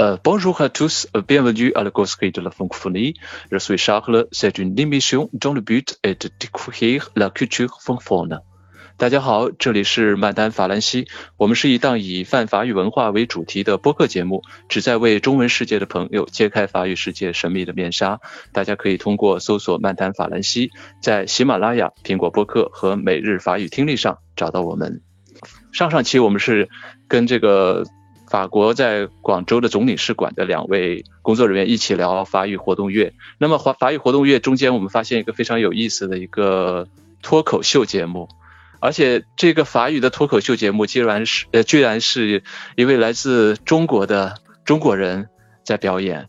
Euh, bonjour à tous, bienvenue à la Gosserie de la francophonie. Je suis Charles. C'est une émission dont le but est de découvrir la culture francophone. 大家好，这里是曼丹法兰西。我们是一档以泛法语文化为主题的播客节目，旨在为中文世界的朋友揭开法语世界神秘的面纱。大家可以通过搜索“曼丹法兰西”在喜马拉雅、苹果播客和每日法语听力上找到我们。上上期我们是跟这个法国在广州的总领事馆的两位工作人员一起聊法语活动月。那么法法语活动月中间，我们发现一个非常有意思的一个脱口秀节目。而且这个法语的脱口秀节目，居然是呃，居然是一位来自中国的中国人在表演，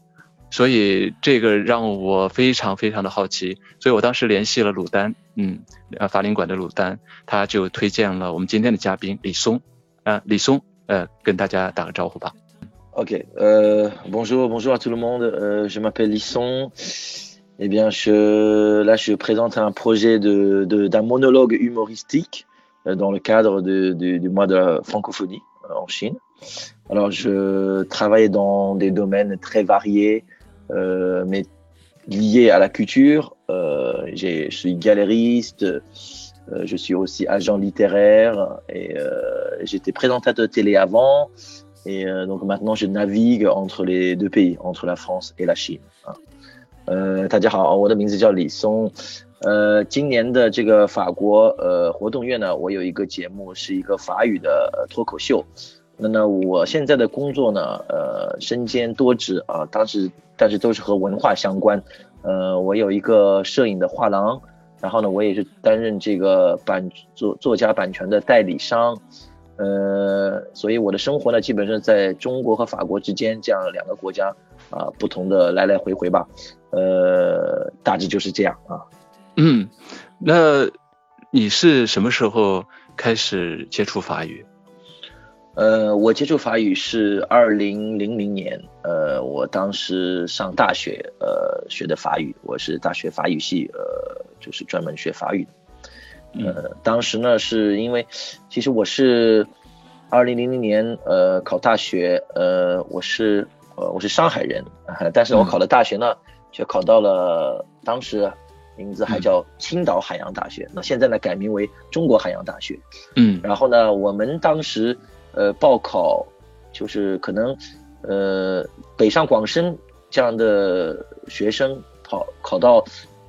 所以这个让我非常非常的好奇，所以我当时联系了鲁丹，嗯，呃，法领馆的鲁丹，他就推荐了我们今天的嘉宾李松，啊，李松，呃，跟大家打个招呼吧。OK，呃，Bonjour, bonjour à tout le monde. Euh, je m'appelle Lisson. Eh bien, je, là, je présente un projet de, d'un monologue humoristique euh, dans le cadre du mois de la francophonie euh, en Chine. Alors, je travaille dans des domaines très variés, euh, mais liés à la culture. Euh, je suis galériste, je suis aussi agent littéraire et j'étais présentateur de télé avant. Et donc maintenant, je navigue entre les deux pays, entre la France et la Chine. Hein. 呃，大家好，我的名字叫李松。呃，今年的这个法国呃活动月呢，我有一个节目是一个法语的脱口秀。那呢，我现在的工作呢，呃，身兼多职啊，当时但是都是和文化相关。呃，我有一个摄影的画廊， 然后呢，我也是担任这个版作作家版权的代理商。呃，所以我的生活呢，基本上在中国和法国之间这样两个国家啊，不同的来来回回吧。呃，大致就是这样啊。嗯，那你是什么时候开始接触法语？呃，我接触法语是二零零零年，呃，我当时上大学，呃，学的法语，我是大学法语系，呃，就是专门学法语。呃，当时呢，是因为其实我是二零零零年，呃，考大学，呃，我是呃，我是上海人，但是我考的大学呢。却考到了当时名字还叫青岛海洋大学，那现在呢改名为中国海洋大学。嗯，然后呢，我们当时呃报考就是可能呃北上广深这样的学生考考到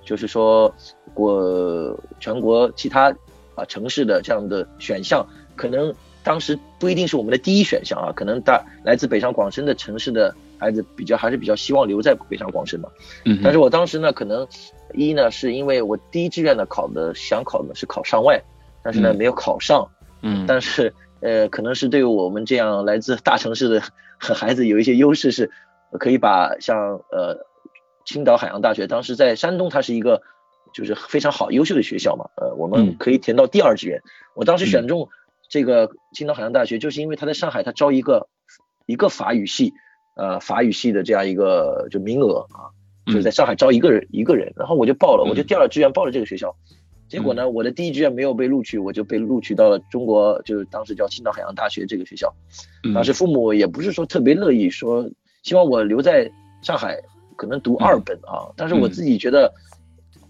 就是说国全国其他啊城市的这样的选项，可能当时不一定是我们的第一选项啊，可能大来自北上广深的城市的。孩子比较还是比较希望留在北上广深嘛，嗯，但是我当时呢，可能一呢是因为我第一志愿呢考的想考的是考上外，但是呢没有考上，嗯，但是呃可能是对于我们这样来自大城市的孩子有一些优势，是可以把像呃青岛海洋大学，当时在山东它是一个就是非常好优秀的学校嘛，呃我们可以填到第二志愿，我当时选中这个青岛海洋大学，就是因为他在上海他招一个一个法语系。呃，法语系的这样一个就名额啊，就是在上海招一个人一个人，然后我就报了，我就第二志愿报了这个学校，结果呢，我的第一志愿没有被录取，我就被录取到了中国，就是当时叫青岛海洋大学这个学校。当时父母也不是说特别乐意，说希望我留在上海，可能读二本啊，但是我自己觉得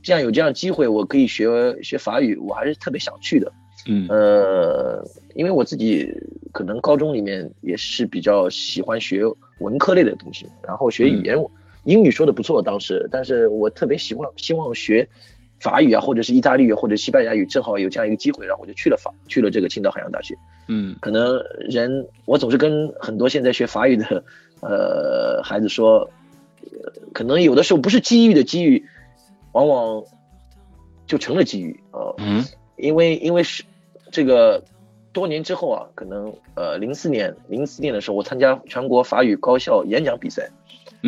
这样有这样机会，我可以学学法语，我还是特别想去的。嗯，呃，因为我自己可能高中里面也是比较喜欢学文科类的东西，然后学语言，英语说的不错当时，但是我特别希望希望学法语啊，或者是意大利语或者西班牙语，正好有这样一个机会，然后我就去了法，去了这个青岛海洋大学。嗯，可能人我总是跟很多现在学法语的呃孩子说，可能有的时候不是机遇的机遇，往往就成了机遇啊。嗯，因为因为是。这个多年之后啊，可能呃零四年零四年的时候，我参加全国法语高校演讲比赛，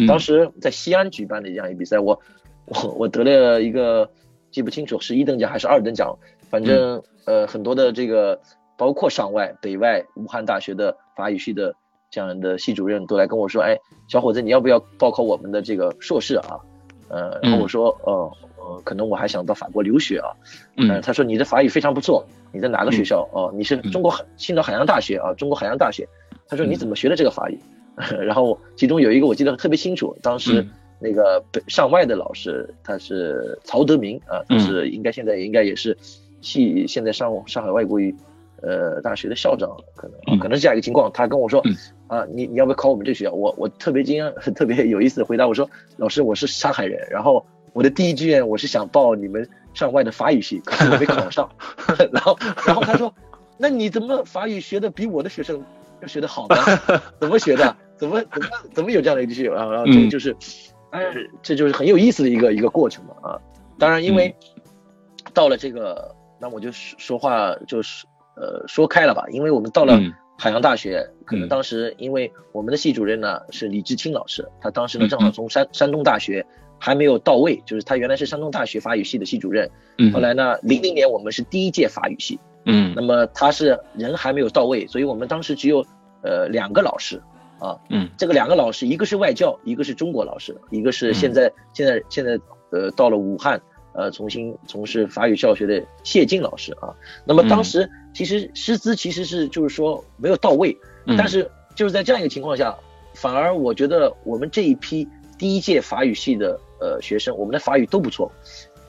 当时在西安举办的这样一比赛，我我我得了一个记不清楚是一等奖还是二等奖，反正呃很多的这个包括上外北外武汉大学的法语系的这样的系主任都来跟我说，哎小伙子你要不要报考我们的这个硕士啊？呃然后我说呃呃可能我还想到法国留学啊，嗯他说你的法语非常不错。你在哪个学校？哦，你是中国海青岛海洋大学啊，中国海洋大学。他说你怎么学的这个法语？然后其中有一个我记得特别清楚，当时那个上外的老师他是曹德明啊，他是应该现在应该也是系现在上上海外国语呃大学的校长，可能可能是这样一个情况。他跟我说啊，你你要不要考我们这个学校？我我特别惊讶，特别有意思的回答我说，老师我是上海人，然后我的第一志愿我是想报你们上外的法语系，可是我没考上。然后然后他说，那你怎么法语学的比我的学生要？学的好呢，怎么学的？怎么怎么怎么有这样的一句啊？然后这个就是，哎，这就是很有意思的一个一个过程嘛啊！当然，因为到了这个，那我就说话就是呃说开了吧。因为我们到了海洋大学，可能当时因为我们的系主任呢是李志清老师，他当时呢正好从山山东大学还没有到位，就是他原来是山东大学法语系的系主任，嗯后来呢零零年我们是第一届法语系。嗯，那么他是人还没有到位，所以我们当时只有呃两个老师啊，嗯，这个两个老师，一个是外教，一个是中国老师，一个是现在现在现在呃到了武汉呃重新从事法语教学的谢晋老师啊。那么当时其实师资其实是就是说没有到位，但是就是在这样一个情况下，反而我觉得我们这一批第一届法语系的呃学生，我们的法语都不错，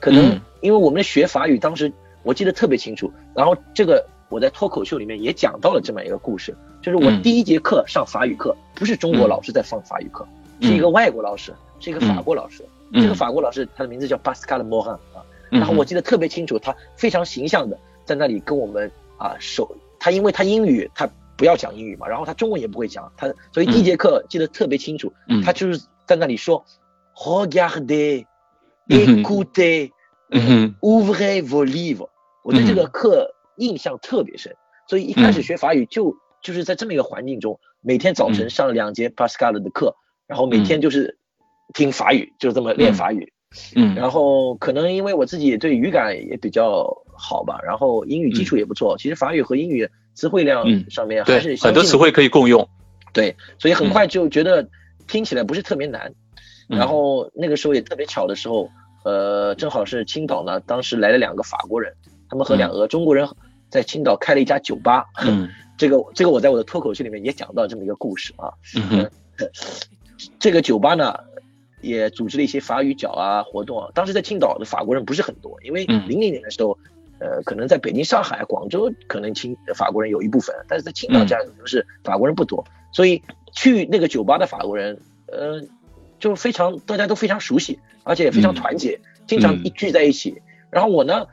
可能因为我们的学法语当时。我记得特别清楚，然后这个我在脱口秀里面也讲到了这么一个故事，就是我第一节课上法语课，不是中国老师在放法语课，是一个外国老师，是一个法国老师。这个法国老师他的名字叫 Pascal Morin 啊，然后我记得特别清楚，他非常形象的在那里跟我们啊手，他因为他英语他不要讲英语嘛，然后他中文也不会讲，他所以第一节课记得特别清楚，他就是在那里说，Regardez，écoutez，ouvrez vos livres。我对这个课印象特别深，所以一开始学法语就就是在这么一个环境中，每天早晨上两节 Pascal 的课，然后每天就是听法语，就这么练法语。嗯，然后可能因为我自己对语感也比较好吧，然后英语基础也不错。其实法语和英语词汇量上面还是很多词汇可以共用。对，所以很快就觉得听起来不是特别难。然后那个时候也特别巧的时候，呃，正好是青岛呢，当时来了两个法国人。他们和两个中国人在青岛开了一家酒吧，嗯，这个这个我在我的脱口秀里面也讲到这么一个故事啊，嗯，这个酒吧呢也组织了一些法语角啊活动啊，当时在青岛的法国人不是很多，因为零零年的时候，呃，可能在北京、上海、广州可能青法国人有一部分，但是在青岛这样的城市法国人不多，所以去那个酒吧的法国人，呃，就非常大家都非常熟悉，而且也非常团结，经常一聚在一起，然后我呢。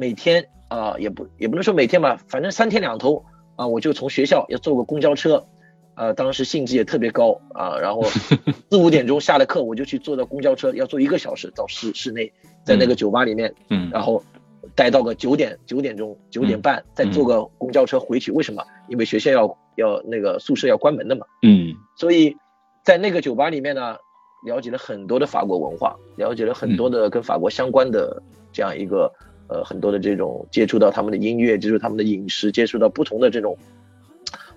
每天啊，也不也不能说每天吧，反正三天两头啊，我就从学校要坐个公交车，啊，当时兴致也特别高啊，然后 四五点钟下了课，我就去坐到公交车，要坐一个小时到室室内，在那个酒吧里面，嗯，然后待到个九点九点钟九点半，再坐个公交车回去。为什么？因为学校要要那个宿舍要关门的嘛，嗯，所以在那个酒吧里面呢，了解了很多的法国文化，了解了很多的跟法国相关的这样一个。呃，很多的这种接触到他们的音乐，接触他们的饮食，接触到不同的这种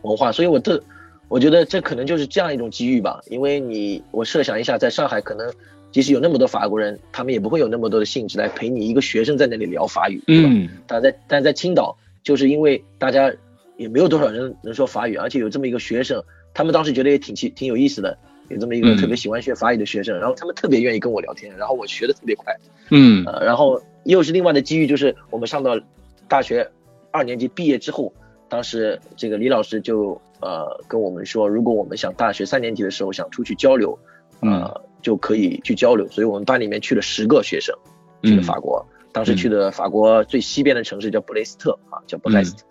文化，所以我这我觉得这可能就是这样一种机遇吧。因为你我设想一下，在上海可能即使有那么多法国人，他们也不会有那么多的兴致来陪你一个学生在那里聊法语，对吧？但在但在青岛，就是因为大家也没有多少人能说法语，而且有这么一个学生，他们当时觉得也挺奇挺有意思的。有这么一个特别喜欢学法语的学生，然后他们特别愿意跟我聊天，然后我学的特别快，嗯，呃，然后又是另外的机遇，就是我们上到大学二年级毕业之后，当时这个李老师就呃跟我们说，如果我们想大学三年级的时候想出去交流，呃，就可以去交流，所以我们班里面去了十个学生去了法国，当时去的法国最西边的城市叫布雷斯特啊，叫布莱斯特，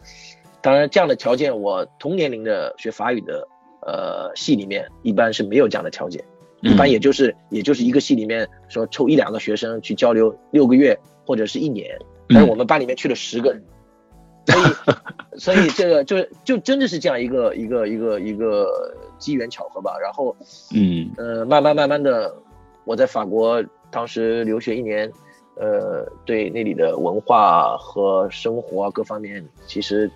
当然这样的条件，我同年龄的学法语的。呃，系里面一般是没有这样的条件，一般也就是也就是一个系里面说抽一两个学生去交流六个月或者是一年，但是我们班里面去了十个人，所以 所以这个就就真的是这样一个一个一个一个机缘巧合吧。然后嗯呃慢慢慢慢的，我在法国当时留学一年，呃对那里的文化和生活啊各方面其实。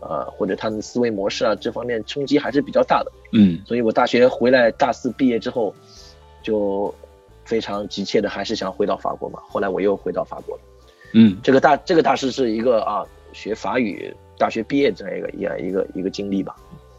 呃，或者他们思维模式啊，这方面冲击还是比较大的。嗯，所以我大学回来，大四毕业之后，就非常急切的还是想回到法国嘛。后来我又回到法国了。嗯，这个大这个大师是一个啊，学法语大学毕业这样一个一样一个一个经历吧。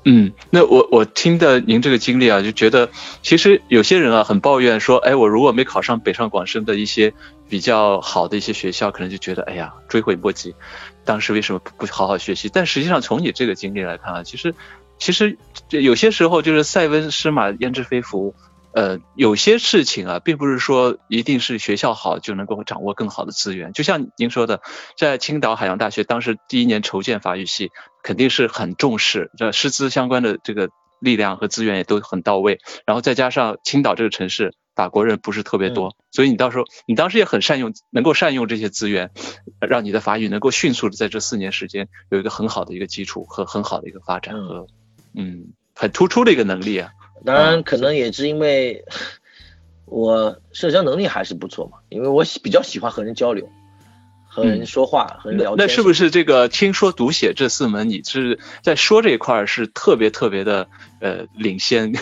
嗯，那我我听的您这个经历啊，就觉得其实有些人啊很抱怨说，哎，我如果没考上北上广深的一些比较好的一些学校，可能就觉得哎呀追悔莫及，当时为什么不好好学习？但实际上从你这个经历来看啊，其实其实有些时候就是塞翁失马焉知非福。呃，有些事情啊，并不是说一定是学校好就能够掌握更好的资源。就像您说的，在青岛海洋大学当时第一年筹建法语系，肯定是很重视，这师资相关的这个力量和资源也都很到位。然后再加上青岛这个城市法国人不是特别多，所以你到时候你当时也很善用，能够善用这些资源，让你的法语能够迅速的在这四年时间有一个很好的一个基础和很好的一个发展和嗯很突出的一个能力啊。当然，可能也是因为 我社交能力还是不错嘛，因为我比较喜欢和人交流，和人说话，和人聊天。那是不是这个听说读写这四门，你是在说这一块是特别特别的呃领先？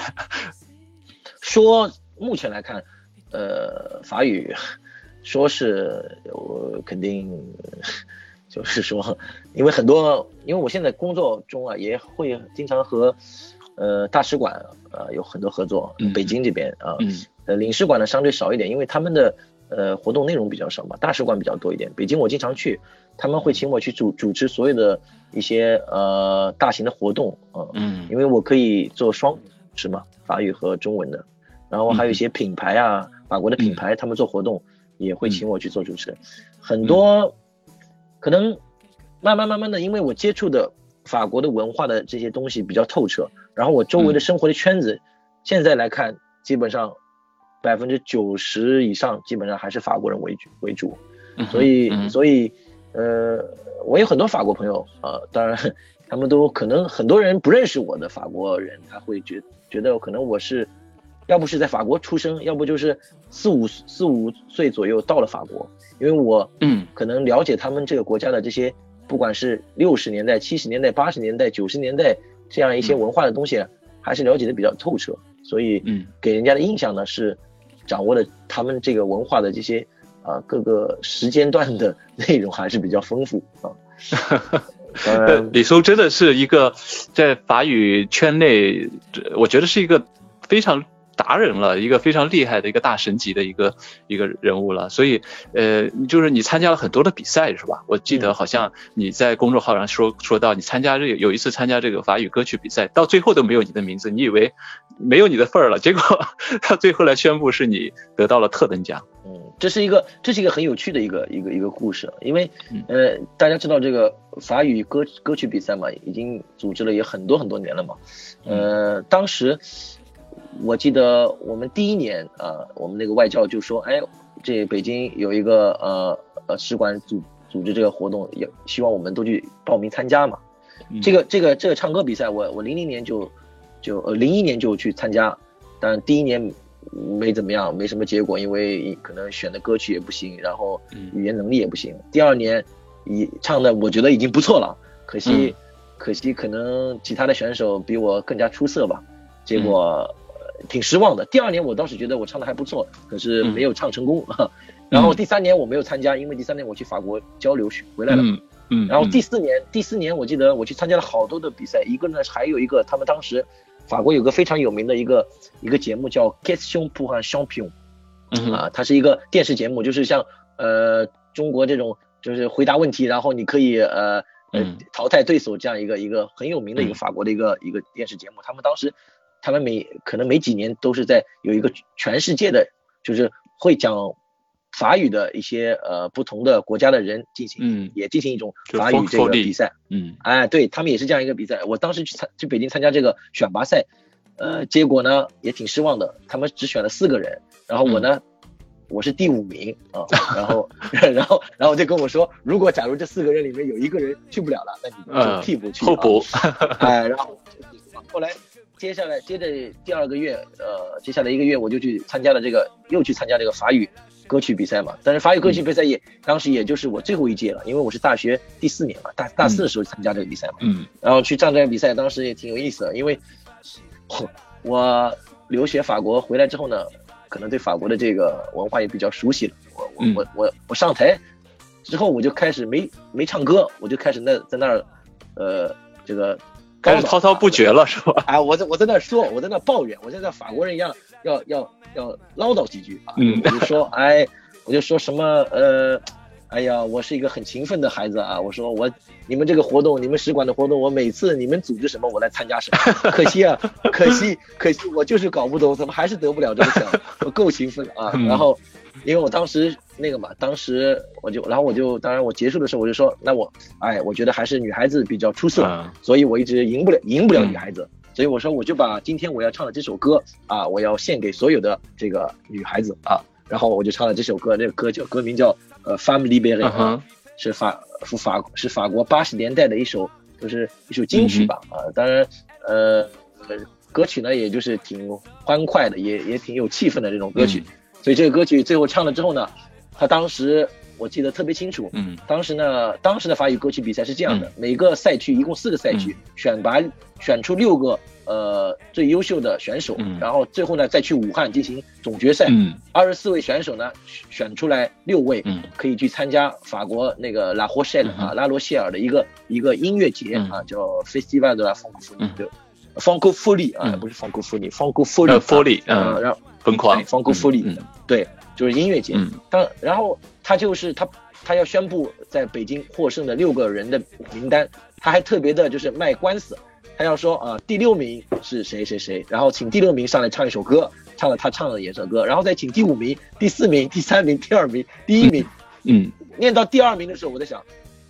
说目前来看，呃，法语说是我肯定 就是说，因为很多，因为我现在工作中啊，也会经常和。呃，大使馆呃有很多合作，北京这边啊，呃领事馆呢相对少一点，因为他们的呃活动内容比较少嘛，大使馆比较多一点。北京我经常去，他们会请我去主主持所有的一些呃大型的活动啊，嗯，因为我可以做双什么，法语和中文的，然后还有一些品牌啊，法国的品牌，他们做活动也会请我去做主持，很多可能慢慢慢慢的，因为我接触的法国的文化的这些东西比较透彻。然后我周围的生活的圈子，现在来看，基本上百分之九十以上基本上还是法国人为主为主，所以所以呃，我有很多法国朋友啊，当然他们都可能很多人不认识我的法国人，他会觉觉得可能我是要不是在法国出生，要不就是四五四五岁左右到了法国，因为我嗯。可能了解他们这个国家的这些，不管是六十年代、七十年代、八十年代、九十年代。这样一些文化的东西，还是了解的比较透彻，所以给人家的印象呢是掌握了他们这个文化的这些啊各个时间段的内容还是比较丰富啊。李叔真的是一个在法语圈内，我觉得是一个非常。达人了一个非常厉害的一个大神级的一个一个人物了，所以呃，就是你参加了很多的比赛是吧？我记得好像你在公众号上说说到你参加这有一次参加这个法语歌曲比赛，到最后都没有你的名字，你以为没有你的份儿了，结果他 最后来宣布是你得到了特等奖。嗯，这是一个这是一个很有趣的一个一个一个故事，因为呃大家知道这个法语歌歌曲比赛嘛，已经组织了也很多很多年了嘛，呃当时。我记得我们第一年啊，我们那个外教就说，哎，这北京有一个呃呃使馆组组织这个活动，也希望我们都去报名参加嘛。这个这个这个唱歌比赛，我我零零年就就呃零一年就去参加，但第一年没怎么样，没什么结果，因为可能选的歌曲也不行，然后语言能力也不行。第二年已唱的我觉得已经不错了，可惜可惜可能其他的选手比我更加出色吧，结果。挺失望的。第二年我倒是觉得我唱的还不错，可是没有唱成功。然后第三年我没有参加，因为第三年我去法国交流去回来了。嗯嗯。然后第四年，第四年我记得我去参加了好多的比赛。一个呢，还有一个他们当时法国有个非常有名的一个一个节目叫《Question pour un Champion》。嗯。啊，它是一个电视节目，就是像呃中国这种就是回答问题，然后你可以呃呃淘汰对手这样一个一个很有名的一个法国的一个一个电视节目。他们当时。他们每可能每几年都是在有一个全世界的，就是会讲法语的一些呃不同的国家的人进行，嗯，也进行一种法语这个比赛，嗯，哎，对他们也是这样一个比赛。我当时去参去北京参加这个选拔赛，呃，结果呢也挺失望的，他们只选了四个人，然后我呢我是第五名啊，然后然后然后就跟我说，如果假如这四个人里面有一个人去不了了，那你就替补去候补，哎，然后后来。接下来，接着第二个月，呃，接下来一个月我就去参加了这个，又去参加这个法语歌曲比赛嘛。但是法语歌曲比赛也当时也就是我最后一届了，因为我是大学第四年嘛，大大四的时候参加这个比赛嘛。嗯。然后去上这个比赛，当时也挺有意思的，因为我留学法国回来之后呢，可能对法国的这个文化也比较熟悉了。我我我我我上台之后，我就开始没没唱歌，我就开始那在那儿，呃，这个。开始滔滔不绝了是吧？啊，我在我在那说，我在那抱怨，我像法国人一样，要要要唠叨几句啊。嗯，我就说，哎，我就说什么呃。哎呀，我是一个很勤奋的孩子啊！我说我你们这个活动，你们使馆的活动，我每次你们组织什么，我来参加什么。可惜啊，可惜，可惜，我就是搞不懂，怎么还是得不了这个奖？我够勤奋啊！然后，因为我当时那个嘛，当时我就，然后我就，当然我结束的时候我就说，那我，哎，我觉得还是女孩子比较出色，所以我一直赢不了，赢不了女孩子，所以我说我就把今天我要唱的这首歌啊，我要献给所有的这个女孩子啊。然后我就唱了这首歌，这个歌叫歌名叫呃《Family b e r y 是法是法是法国八十年代的一首，就是一首金曲吧啊，当然呃歌曲呢也就是挺欢快的，也也挺有气氛的这种歌曲，所以这个歌曲最后唱了之后呢，他当时。我记得特别清楚，嗯，当时呢，当时的法语歌曲比赛是这样的，每个赛区一共四个赛区，选拔选出六个呃最优秀的选手，然后最后呢再去武汉进行总决赛，二十四位选手呢选出来六位，可以去参加法国那个拉霍谢尔啊拉罗谢尔的一个一个音乐节啊，叫 Festival de la Francophonie，啊不是 Francophonie，Francophonie，嗯，然后疯狂。Francophonie，对。就是音乐节，当然后他就是他，他要宣布在北京获胜的六个人的名单，他还特别的就是卖官司，他要说啊第六名是谁谁谁，然后请第六名上来唱一首歌，唱了他唱的演唱歌，然后再请第五名、第四名、第三名、第二名、第一名，嗯，念到第二名的时候，我在想，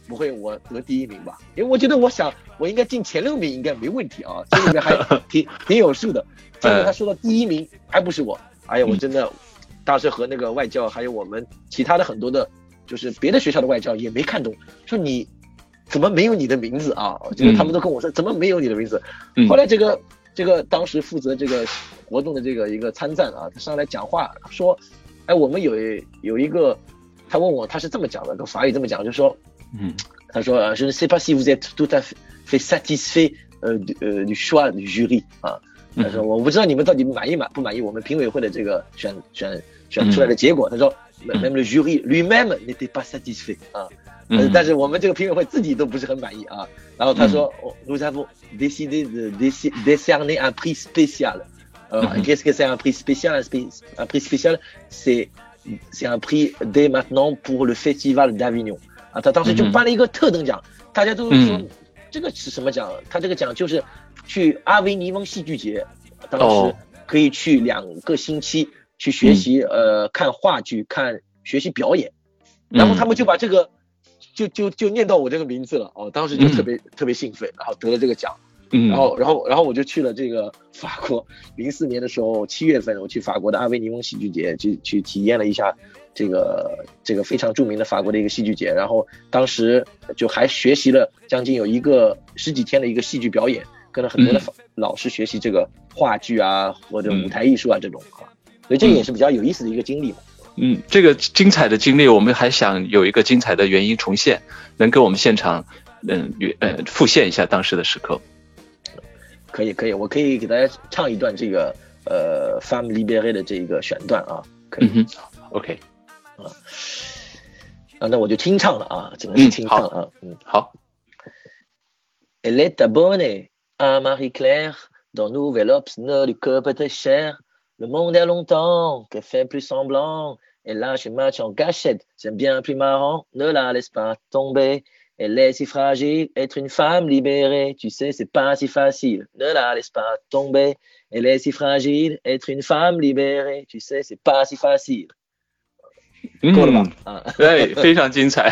不会我得第一名吧？因为我觉得我想我应该进前六名应该没问题啊，这里面还 挺挺有数的，结果他说到第一名还不是我，哎呀我真的。当时和那个外教，还有我们其他的很多的，就是别的学校的外教也没看懂，说你怎么没有你的名字啊？就是他们都跟我说怎么没有你的名字。后来这个这个当时负责这个活动的这个一个参赞啊，他上来讲话说，哎，我们有有一个，他问我他是这么讲的，跟法语这么讲，就说，嗯，他说，je ne sais pas si vous êtes tout à fait satisfait euh du choix du jury 啊，他说我不知道你们到底满意满不满意我们评委会的这个选选。选出来的结果，他说，même le jury lui-même n'était pas satisfait 啊，但是我们这个评委会自己都不是很满意啊。然后他说，nous avons décidé de décerner un prix spécial。呃，qu'est-ce que c'est un prix spécial? Un prix spécial, c'est c'est un prix dès maintenant pour le festival d'Avignon。啊，他当时就颁了一个特等奖，大家都说这个是什么奖？他这个奖就是去阿维尼翁戏剧节，当时可以去两个星期。去学习，呃，看话剧，看学习表演，然后他们就把这个，就就就念到我这个名字了，哦，当时就特别特别兴奋，然后得了这个奖，嗯，然后然后然后我就去了这个法国，零四年的时候七月份，我去法国的阿维尼翁戏剧节去去体验了一下这个这个非常著名的法国的一个戏剧节，然后当时就还学习了将近有一个十几天的一个戏剧表演，跟了很多的老师学习这个话剧啊或者舞台艺术啊这种啊。所以这也是比较有意思的一个经历嘛。嗯，这个精彩的经历，我们还想有一个精彩的原因重现，能给我们现场，嗯，呃，复现一下当时的时刻。可以，可以，我可以给大家唱一段这个呃《Femme Libérée》的这个选段啊。可以，OK。啊，啊，那我就听唱了啊，只能是听唱啊。嗯，好。Elle est abonnée à Marie Claire dans Nouvelle Obs, du cœur très cher. Le monde a longtemps qu'elle fait plus semblant. Et là, je match en gâchette, c'est bien plus marrant. Ne la laisse pas tomber. Elle est si fragile, être une femme libérée, tu sais, c'est pas si facile. Ne la laisse pas tomber. Elle est si fragile, être une femme libérée, tu sais, c'est pas si facile. 够了吧？啊，对，非常精彩。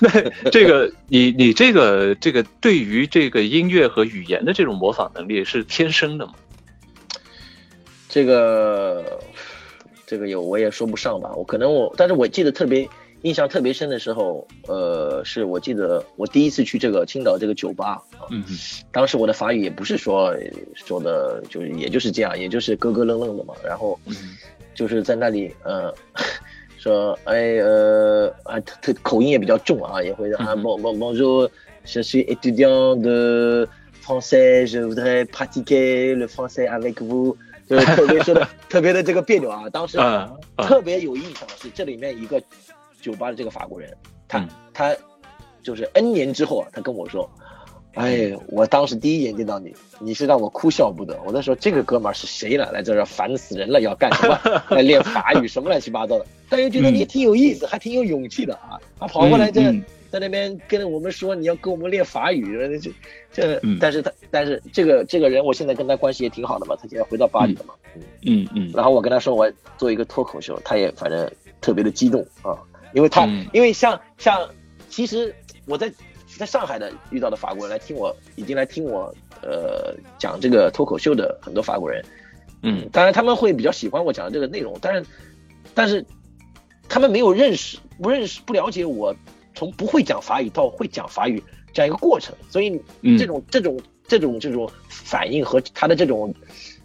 那这个，你你这个这个对于这个音乐和语言的这种模仿能力是天生的吗？这个，这个有我也说不上吧，我可能我，但是我记得特别印象特别深的时候，呃，是我记得我第一次去这个青岛这个酒吧，嗯，当时我的法语也不是说说的，就是也就是这样，也就是咯咯愣愣的嘛，然后就是在那里，呃，说，哎，呃，啊，特口音也比较重啊，也会啊，bon bon bonjour，je suis étudiant de français，je voudrais pratiquer le français avec vous。就是特别说的 特别的这个别扭啊！当时特别有印象的是这里面一个酒吧的这个法国人，他他就是 N 年之后啊，他跟我说哎，我当时第一眼见到你，你是让我哭笑不得。我那时候这个哥们儿是谁了？来这儿烦死人了，要干什么？来练法语什么乱七八糟的。但又觉得你挺有意思，还挺有勇气的啊！他跑过来这在那边跟我们说你要跟我们练法语，这这，但是他但是这个这个人，我现在跟他关系也挺好的嘛，他现在回到巴黎了嘛。嗯嗯。然后我跟他说我做一个脱口秀，他也反正特别的激动啊，因为他因为像像其实我在。在上海的遇到的法国人来听我，已经来听我，呃，讲这个脱口秀的很多法国人，嗯，当然他们会比较喜欢我讲的这个内容，但是，但是，他们没有认识、不认识、不了解我从不会讲法语到会讲法语这样一个过程，所以这种这种这种这种反应和他的这种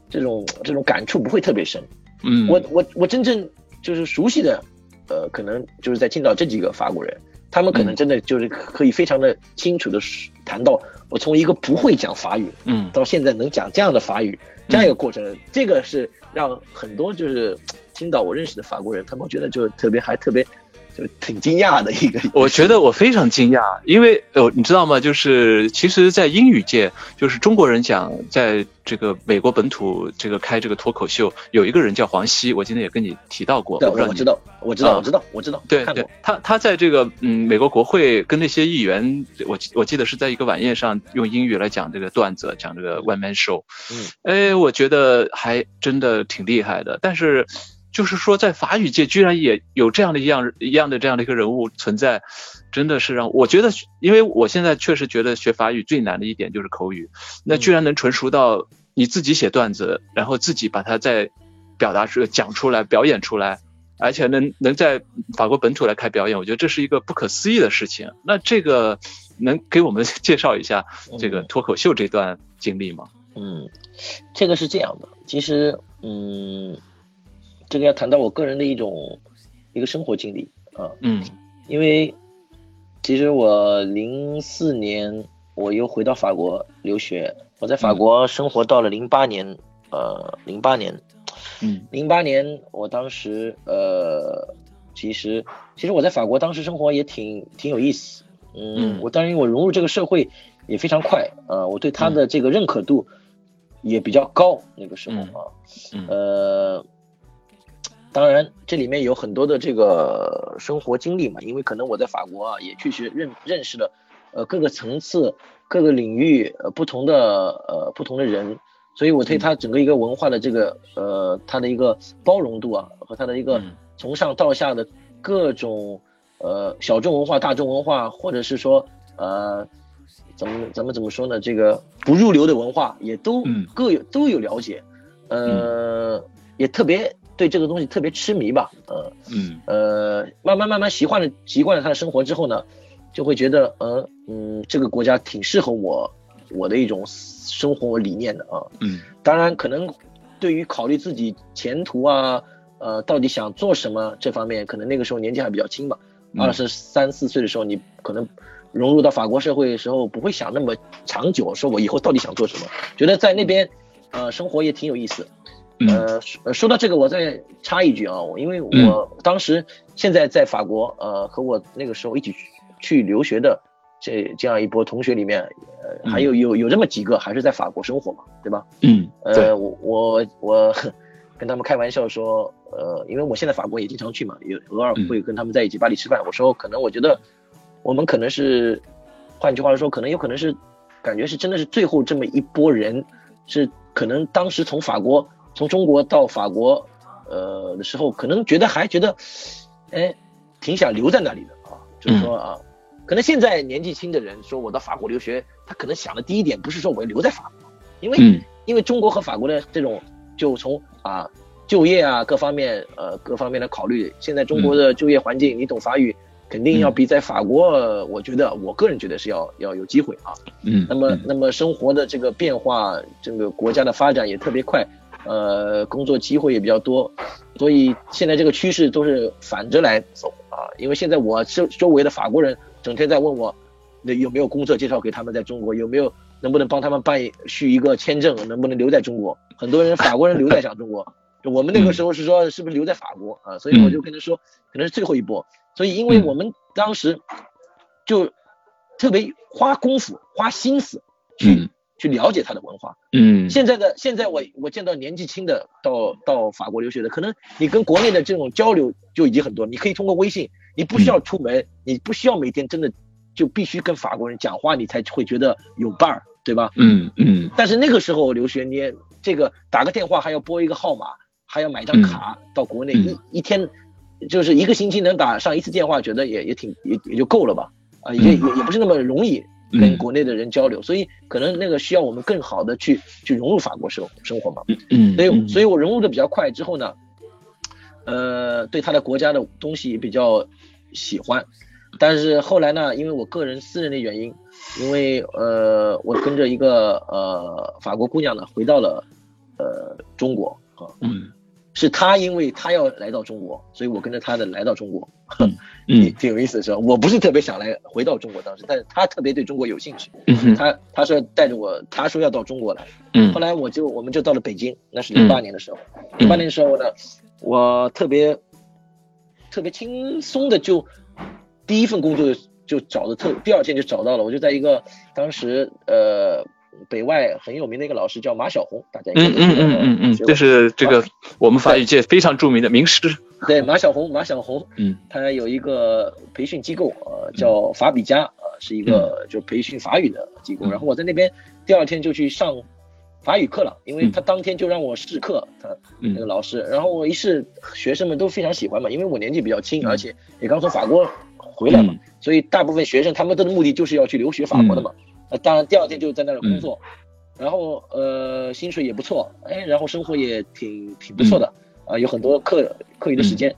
这种这种感触不会特别深。嗯，我我我真正就是熟悉的，呃，可能就是在青岛这几个法国人。他们可能真的就是可以非常的清楚的谈到，我从一个不会讲法语，嗯，到现在能讲这样的法语，这样一个过程，这个是让很多就是听到我认识的法国人，他们觉得就特别还特别。就挺惊讶的一个，我觉得我非常惊讶，因为呃，你知道吗？就是其实，在英语界，就是中国人讲，在这个美国本土这个开这个脱口秀，有一个人叫黄西，我今天也跟你提到过，对，我知道，我知道，我知道，我知道，对对，他他在这个嗯美国国会跟那些议员，我我记得是在一个晚宴上用英语来讲这个段子，讲这个 one man show，嗯，哎，我觉得还真的挺厉害的，但是。就是说，在法语界居然也有这样的一样一样的这样的一个人物存在，真的是让我觉得，因为我现在确实觉得学法语最难的一点就是口语，那居然能纯熟到你自己写段子，然后自己把它再表达出讲出来表演出来，而且能能在法国本土来开表演，我觉得这是一个不可思议的事情。那这个能给我们 介绍一下这个脱口秀这段经历吗？嗯，这个是这样的，其实嗯。这个要谈到我个人的一种一个生活经历啊，嗯，因为其实我零四年我又回到法国留学，我在法国生活到了零八年，呃，零八年，嗯，零八年我当时呃，其实其实我在法国当时生活也挺挺有意思，嗯，我当然我融入这个社会也非常快，呃，我对他的这个认可度也比较高，那个时候啊，呃。当然，这里面有很多的这个生活经历嘛，因为可能我在法国啊，也确实认认识了，呃，各个层次、各个领域呃不同的呃不同的人，所以我对他整个一个文化的这个呃他的一个包容度啊，和他的一个从上到下的各种呃小众文化、大众文化，或者是说呃怎么怎么怎么说呢，这个不入流的文化也都各有都有了解，呃，也特别。对这个东西特别痴迷吧，呃，嗯，呃，慢慢慢慢习惯了习惯了他的生活之后呢，就会觉得，呃，嗯，这个国家挺适合我我的一种生活理念的啊，嗯，当然可能对于考虑自己前途啊，呃，到底想做什么这方面，可能那个时候年纪还比较轻吧，二十三四岁的时候，你可能融入到法国社会的时候，不会想那么长久，说我以后到底想做什么，觉得在那边，呃，生活也挺有意思。呃，说说到这个，我再插一句啊，因为我当时现在在法国，呃，和我那个时候一起去留学的这这样一波同学里面，呃，还有有有这么几个还是在法国生活嘛，对吧？嗯，呃，我我我 跟他们开玩笑说，呃，因为我现在法国也经常去嘛，也偶尔会跟他们在一起巴黎吃饭。我说，可能我觉得我们可能是，换句话说，可能有可能是感觉是真的是最后这么一波人，是可能当时从法国。从中国到法国，呃的时候，可能觉得还觉得，哎，挺想留在那里的啊。就是说啊，可能现在年纪轻的人说我到法国留学，他可能想的第一点不是说我要留在法国，因为因为中国和法国的这种，就从啊就业啊各方面呃各方面的考虑，现在中国的就业环境，你懂法语，肯定要比在法国，我觉得我个人觉得是要要有机会啊。嗯。那么那么生活的这个变化，这个国家的发展也特别快。呃，工作机会也比较多，所以现在这个趋势都是反着来走啊。因为现在我周周围的法国人整天在问我，那有没有工作介绍给他们在中国，有没有能不能帮他们办续一个签证，能不能留在中国？很多人法国人留在想中国，我们那个时候是说是不是留在法国啊？所以我就跟他说，可能是最后一波。所以因为我们当时就特别花功夫、花心思去去了解他的文化。嗯，现在的现在我我见到年纪轻的到到法国留学的，可能你跟国内的这种交流就已经很多，你可以通过微信，你不需要出门，你不需要每天真的就必须跟法国人讲话，你才会觉得有伴儿，对吧？嗯嗯。但是那个时候留学，你这个打个电话还要拨一个号码，还要买张卡到国内，一一天就是一个星期能打上一次电话，觉得也也挺也也就够了吧？啊，也也也不是那么容易。跟国内的人交流，所以可能那个需要我们更好的去去融入法国生生活嘛。嗯，所以所以我融入的比较快之后呢，呃，对他的国家的东西比较喜欢，但是后来呢，因为我个人私人的原因，因为呃，我跟着一个呃法国姑娘呢回到了呃中国啊。嗯。是他，因为他要来到中国，所以我跟着他的来到中国，嗯，挺有意思的。是吧？我不是特别想来回到中国当时，但是他特别对中国有兴趣，嗯他他说带着我，他说要到中国来，嗯，后来我就我们就到了北京，那是零八年的时候，零八年的时候呢，我特别特别轻松的就第一份工作就找的特，第二天就找到了，我就在一个当时呃。北外很有名的一个老师叫马小红，大家嗯嗯嗯嗯嗯，这是这个我们法语界非常著名的名师。对，马小红，马小红，嗯，他有一个培训机构，呃，叫法比加，呃，是一个就培训法语的机构。然后我在那边第二天就去上法语课了，因为他当天就让我试课，他那个老师。然后我一试，学生们都非常喜欢嘛，因为我年纪比较轻，而且也刚从法国回来嘛，所以大部分学生他们的目的就是要去留学法国的嘛。呃，当然第二天就在那里工作，然后呃薪水也不错，哎，然后生活也挺挺不错的，啊，有很多课课余的时间，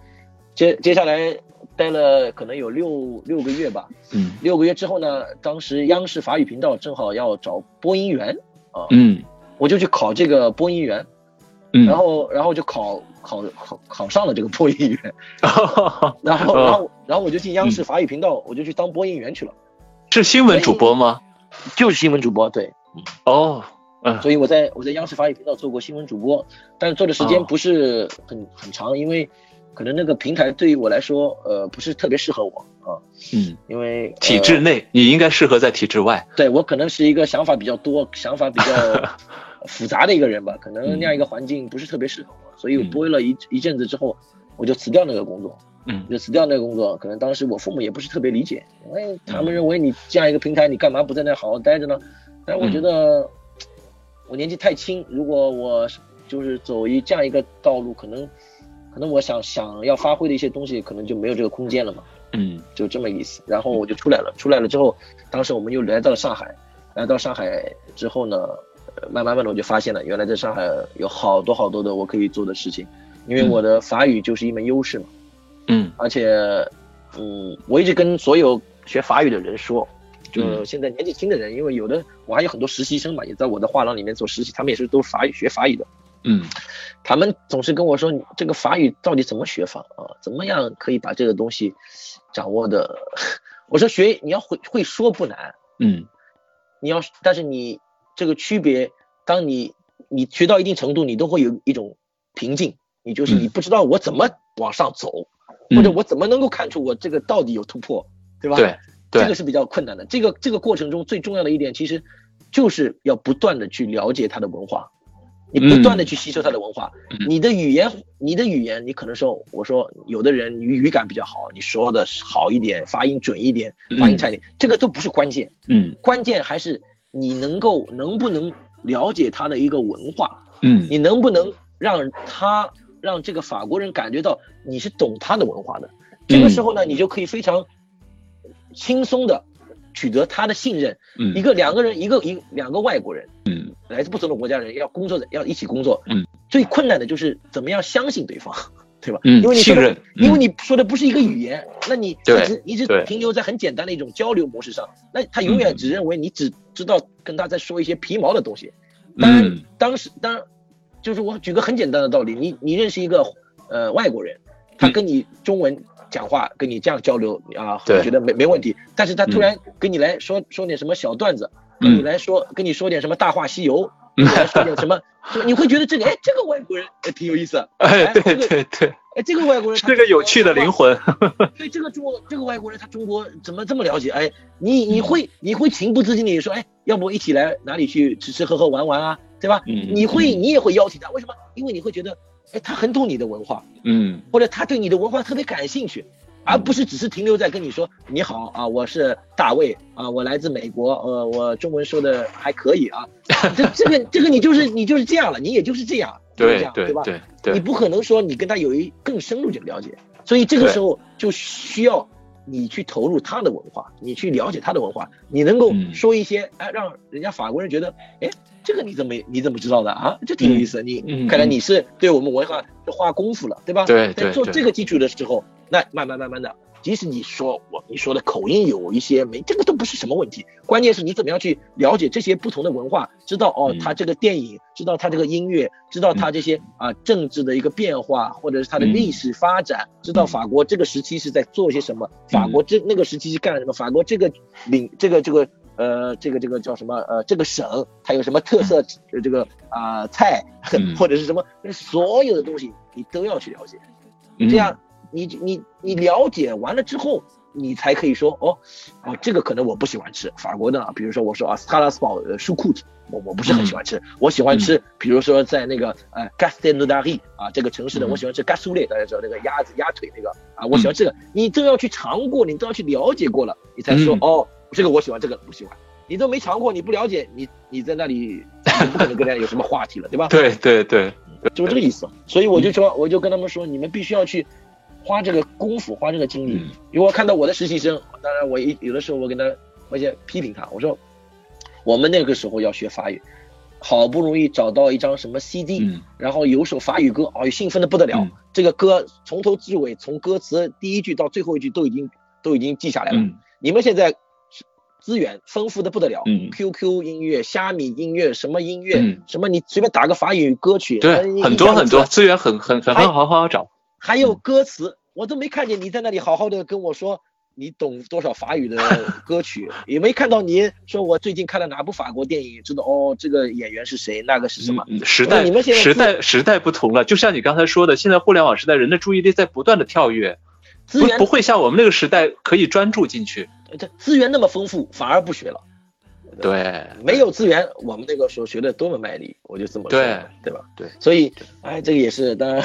接接下来待了可能有六六个月吧，嗯，六个月之后呢，当时央视法语频道正好要找播音员，啊，嗯，我就去考这个播音员，嗯，然后然后就考考考考上了这个播音员，然后然后然后我就进央视法语频道，我就去当播音员去了，是新闻主播吗？就是新闻主播，对，哦，嗯，所以我在我在央视法语频道做过新闻主播，但是做的时间不是很很长，因为可能那个平台对于我来说，呃，不是特别适合我啊，嗯，因为体制内你应该适合在体制外，对我可能是一个想法比较多、想法比较 复杂的一个人吧，可能那样一个环境不是特别适合我，所以我播了一一阵子之后，我就辞掉那个工作。嗯，就辞掉那个工作，可能当时我父母也不是特别理解，因为他们认为你这样一个平台，你干嘛不在那好好待着呢？但我觉得我年纪太轻，如果我就是走一这样一个道路，可能可能我想想要发挥的一些东西，可能就没有这个空间了嘛。嗯，就这么意思。然后我就出来了，出来了之后，当时我们又来到了上海，来到上海之后呢，慢慢慢的我就发现了，原来在上海有好多好多的我可以做的事情，因为我的法语就是一门优势嘛。嗯，而且，嗯，我一直跟所有学法语的人说，就现在年纪轻的人，因为有的我还有很多实习生嘛，也在我的画廊里面做实习，他们也是都是法语学法语的，嗯，他们总是跟我说，这个法语到底怎么学法啊？怎么样可以把这个东西掌握的？我说学你要会会说不难，嗯，你要但是你这个区别，当你你学到一定程度，你都会有一种瓶颈，你就是你不知道我怎么往上走。或者我怎么能够看出我这个到底有突破，对吧？对，这个是比较困难的。这个这个过程中最重要的一点，其实就是要不断的去了解他的文化，你不断的去吸收他的文化。你的语言，你的语言，你可能说，我说有的人语语感比较好，你说的好一点，发音准一点，发音差一点，这个都不是关键。嗯，关键还是你能够能不能了解他的一个文化。嗯，你能不能让他。让这个法国人感觉到你是懂他的文化的，这个时候呢，你就可以非常轻松的取得他的信任。嗯，一个两个人，一个一两个外国人，嗯，来自不同的国家人要工作的要一起工作，嗯，最困难的就是怎么样相信对方，对吧？嗯，因为你信任，因为你说的不是一个语言，那你一直一直停留在很简单的一种交流模式上，那他永远只认为你只知道跟他在说一些皮毛的东西。当然，当时当然。就是我举个很简单的道理，你你认识一个呃外国人，他跟你中文讲话，跟你这样交流啊，我觉得没没问题。但是他突然跟你来说说点什么小段子，跟你来说跟你说点什么大话西游，来说点什么，就你会觉得这个，哎，这个外国人哎挺有意思，哎，对对对，哎，这个外国人是个有趣的灵魂，对，这个中国这个外国人他中国怎么这么了解？哎，你你会你会情不自禁的说，哎，要不一起来哪里去吃吃喝喝玩玩啊，对吧？你会你也会邀请他，为什么？因为你会觉得，哎，他很懂你的文化，嗯，或者他对你的文化特别感兴趣。而不是只是停留在跟你说你好啊，我是大卫啊，我来自美国，呃，我中文说的还可以啊，这这个这个你就是你就是这样了，你也就是这样，对对对吧？对，你不可能说你跟他有一更深入的了解，所以这个时候就需要你去投入他的文化，你去了解他的文化，你能够说一些哎，让人家法国人觉得哎，这个你怎么你怎么知道的啊？这挺有意思，你看来你是对我们文化花功夫了，对吧？对，在做这个基础的时候。那慢慢慢慢的，即使你说我你说的口音有一些没，这个都不是什么问题。关键是你怎么样去了解这些不同的文化，知道哦，他这个电影，知道他这个音乐，知道他这些啊政治的一个变化，或者是他的历史发展，知道法国这个时期是在做些什么，法国这那个时期是干什么，法国这个领这个这个呃这个这个叫什么呃这个省它有什么特色这个啊菜或者是什么，所有的东西你都要去了解，这样。你你你了解完了之后，你才可以说哦哦，这个可能我不喜欢吃。法国的，比如说我说啊，斯卡拉斯堡呃舒库子，我我不是很喜欢吃，我喜欢吃，比如说在那个呃 g a s t e n o d a r i 啊这个城市的，我喜欢吃 g a s o u l e 大家知道那个鸭子鸭腿那个啊，我喜欢这个，你都要去尝过，你都要去了解过了，你才说哦，这个我喜欢，这个不喜欢，你都没尝过，你不了解，你你在那里不可能跟人家有什么话题了，对吧？对对对，就是这个意思，所以我就说，我就跟他们说，你们必须要去。花这个功夫，花这个精力。如果看到我的实习生，当然我一有的时候我跟他，我先批评他，我说我们那个时候要学法语，好不容易找到一张什么 CD，然后有首法语歌，哦，兴奋的不得了。这个歌从头至尾，从歌词第一句到最后一句都已经都已经记下来了。你们现在资源丰富的不得了，QQ 音乐、虾米音乐、什么音乐，什么你随便打个法语歌曲，对，很多很多资源很很很好好好找。还有歌词，我都没看见你在那里好好的跟我说你懂多少法语的歌曲，也没看到你说我最近看了哪部法国电影，知道哦这个演员是谁，那个是什么？时代，你们现在时代时代不同了，就像你刚才说的，现在互联网时代，人的注意力在不断的跳跃，资源不会像我们那个时代可以专注进去。这资源那么丰富，反而不学了。对，没有资源，我们那个时候学的多么卖力，我就这么说，对对吧？对，所以哎，这个也是当然。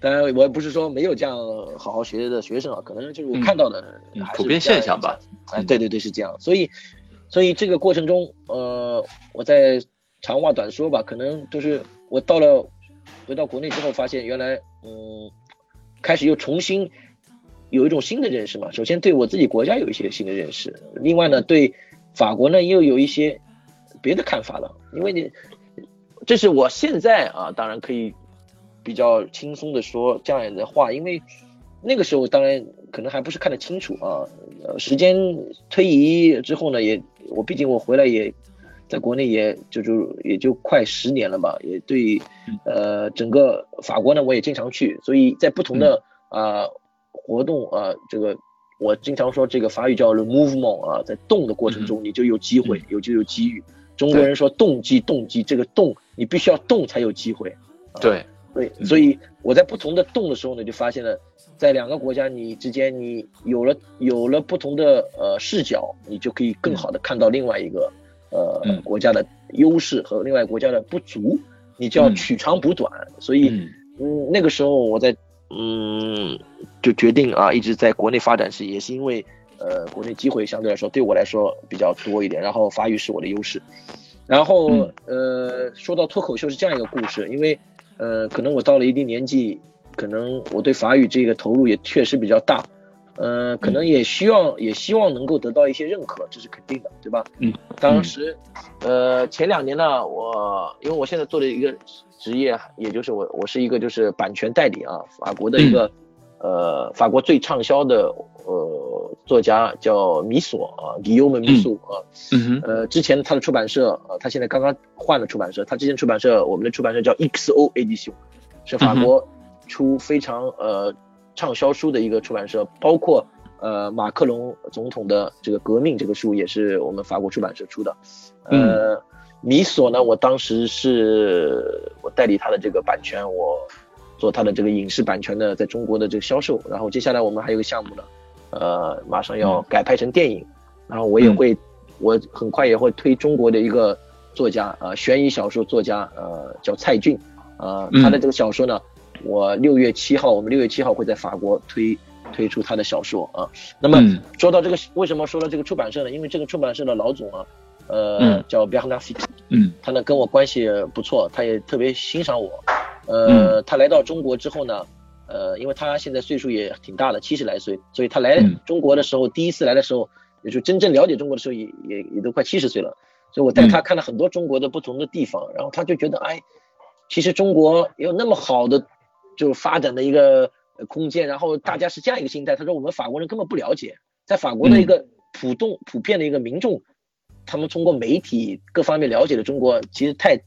当然，我也不是说没有这样好好学的学生啊，可能就是我看到的普遍现象吧。哎，对对对，是这样。所以，所以这个过程中，呃，我在长话短说吧，可能就是我到了回到国内之后，发现原来，嗯，开始又重新有一种新的认识嘛。首先对我自己国家有一些新的认识，另外呢，对法国呢又有一些别的看法了。因为你，这是我现在啊，当然可以。比较轻松的说这样的话，因为那个时候当然可能还不是看得清楚啊。呃，时间推移之后呢，也我毕竟我回来也在国内也就就也就快十年了吧，也对呃整个法国呢我也经常去，所以在不同的啊活动啊这个我经常说这个法语叫 the movement 啊，在动的过程中你就有机会，有就有机遇。中国人说动机动机，这个动你必须要动才有机会。对。对，所以我在不同的动的时候呢，就发现了，在两个国家你之间，你有了有了不同的呃视角，你就可以更好的看到另外一个呃国家的优势和另外国家的不足，你就要取长补短。所以，嗯，那个时候我在嗯就决定啊，一直在国内发展是也是因为呃国内机会相对来说对我来说比较多一点，然后法语是我的优势。然后呃说到脱口秀是这样一个故事，因为。呃，可能我到了一定年纪，可能我对法语这个投入也确实比较大，呃，可能也希望也希望能够得到一些认可，这是肯定的，对吧？嗯。当时，呃，前两年呢，我因为我现在做的一个职业，也就是我我是一个就是版权代理啊，法国的一个，呃，法国最畅销的呃作家叫米索啊，李欧门米索啊，嗯呃，之前他的出版社啊，他现在刚刚换了出版社，他之前出版社我们的出版社叫 XO Edition，是法国出非常呃畅销书的一个出版社，包括呃马克龙总统的这个革命这个书也是我们法国出版社出的，呃，米索呢，我当时是我代理他的这个版权，我做他的这个影视版权的在中国的这个销售。然后接下来我们还有个项目呢，呃，马上要改拍成电影，然后我也会，我很快也会推中国的一个作家，呃，悬疑小说作家，呃，叫蔡骏，呃，他的这个小说呢，我六月七号，我们六月七号会在法国推推出他的小说啊。那么说到这个，为什么说到这个出版社呢？因为这个出版社的老总啊。呃，叫 b e r n a r d 嗯，他呢跟我关系不错，他也特别欣赏我。呃，他来到中国之后呢，呃，因为他现在岁数也挺大了，七十来岁，所以他来中国的时候，第一次来的时候，也就真正了解中国的时候，也也也都快七十岁了。所以我带他看了很多中国的不同的地方，然后他就觉得，哎，其实中国有那么好的就发展的一个空间，然后大家是这样一个心态。他说我们法国人根本不了解，在法国的一个普通普遍的一个民众。他们通过媒体各方面了解的中国其实太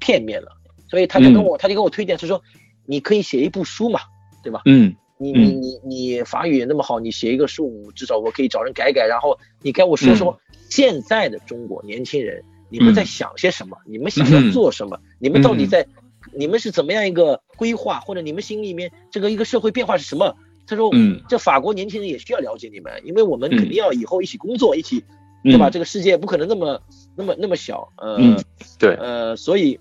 片面了，所以他就跟我，他就跟我推荐，他说你可以写一部书嘛，对吧？嗯，你你你你法语也那么好，你写一个书，至少我可以找人改改，然后你跟我说说现在的中国年轻人，你们在想些什么？你们想要做什么？你们到底在，你们是怎么样一个规划？或者你们心里面这个一个社会变化是什么？他说，嗯，这法国年轻人也需要了解你们，因为我们肯定要以后一起工作，一起。对吧？这个世界不可能那么、那么、那么小，呃，对，呃，所以，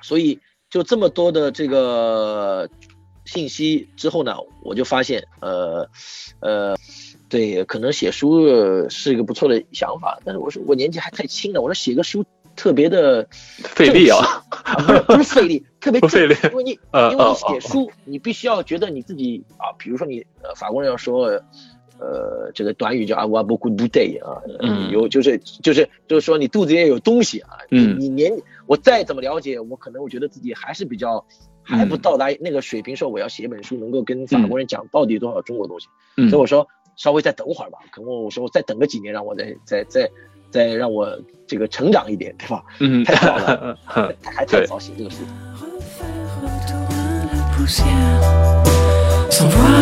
所以就这么多的这个信息之后呢，我就发现，呃，呃，对，可能写书是一个不错的想法，但是我说我年纪还太轻了，我说写个书特别的费力啊，不是 不是费力，特别费力，因为你 因为你写书，你必须要觉得你自己啊，比如说你呃，法国人要说。呃，这个短语叫阿瓦布库布代啊，嗯，有就是就是就是说你肚子里有东西啊，嗯，你年我再怎么了解，我可能我觉得自己还是比较还不到达那个水平，说我要写一本书能够跟法国人讲到底多少中国东西，所以我说稍微再等会儿吧，可能我说我再等个几年，让我再再再再让我这个成长一点对吧？太早了。还太早写这个书 so le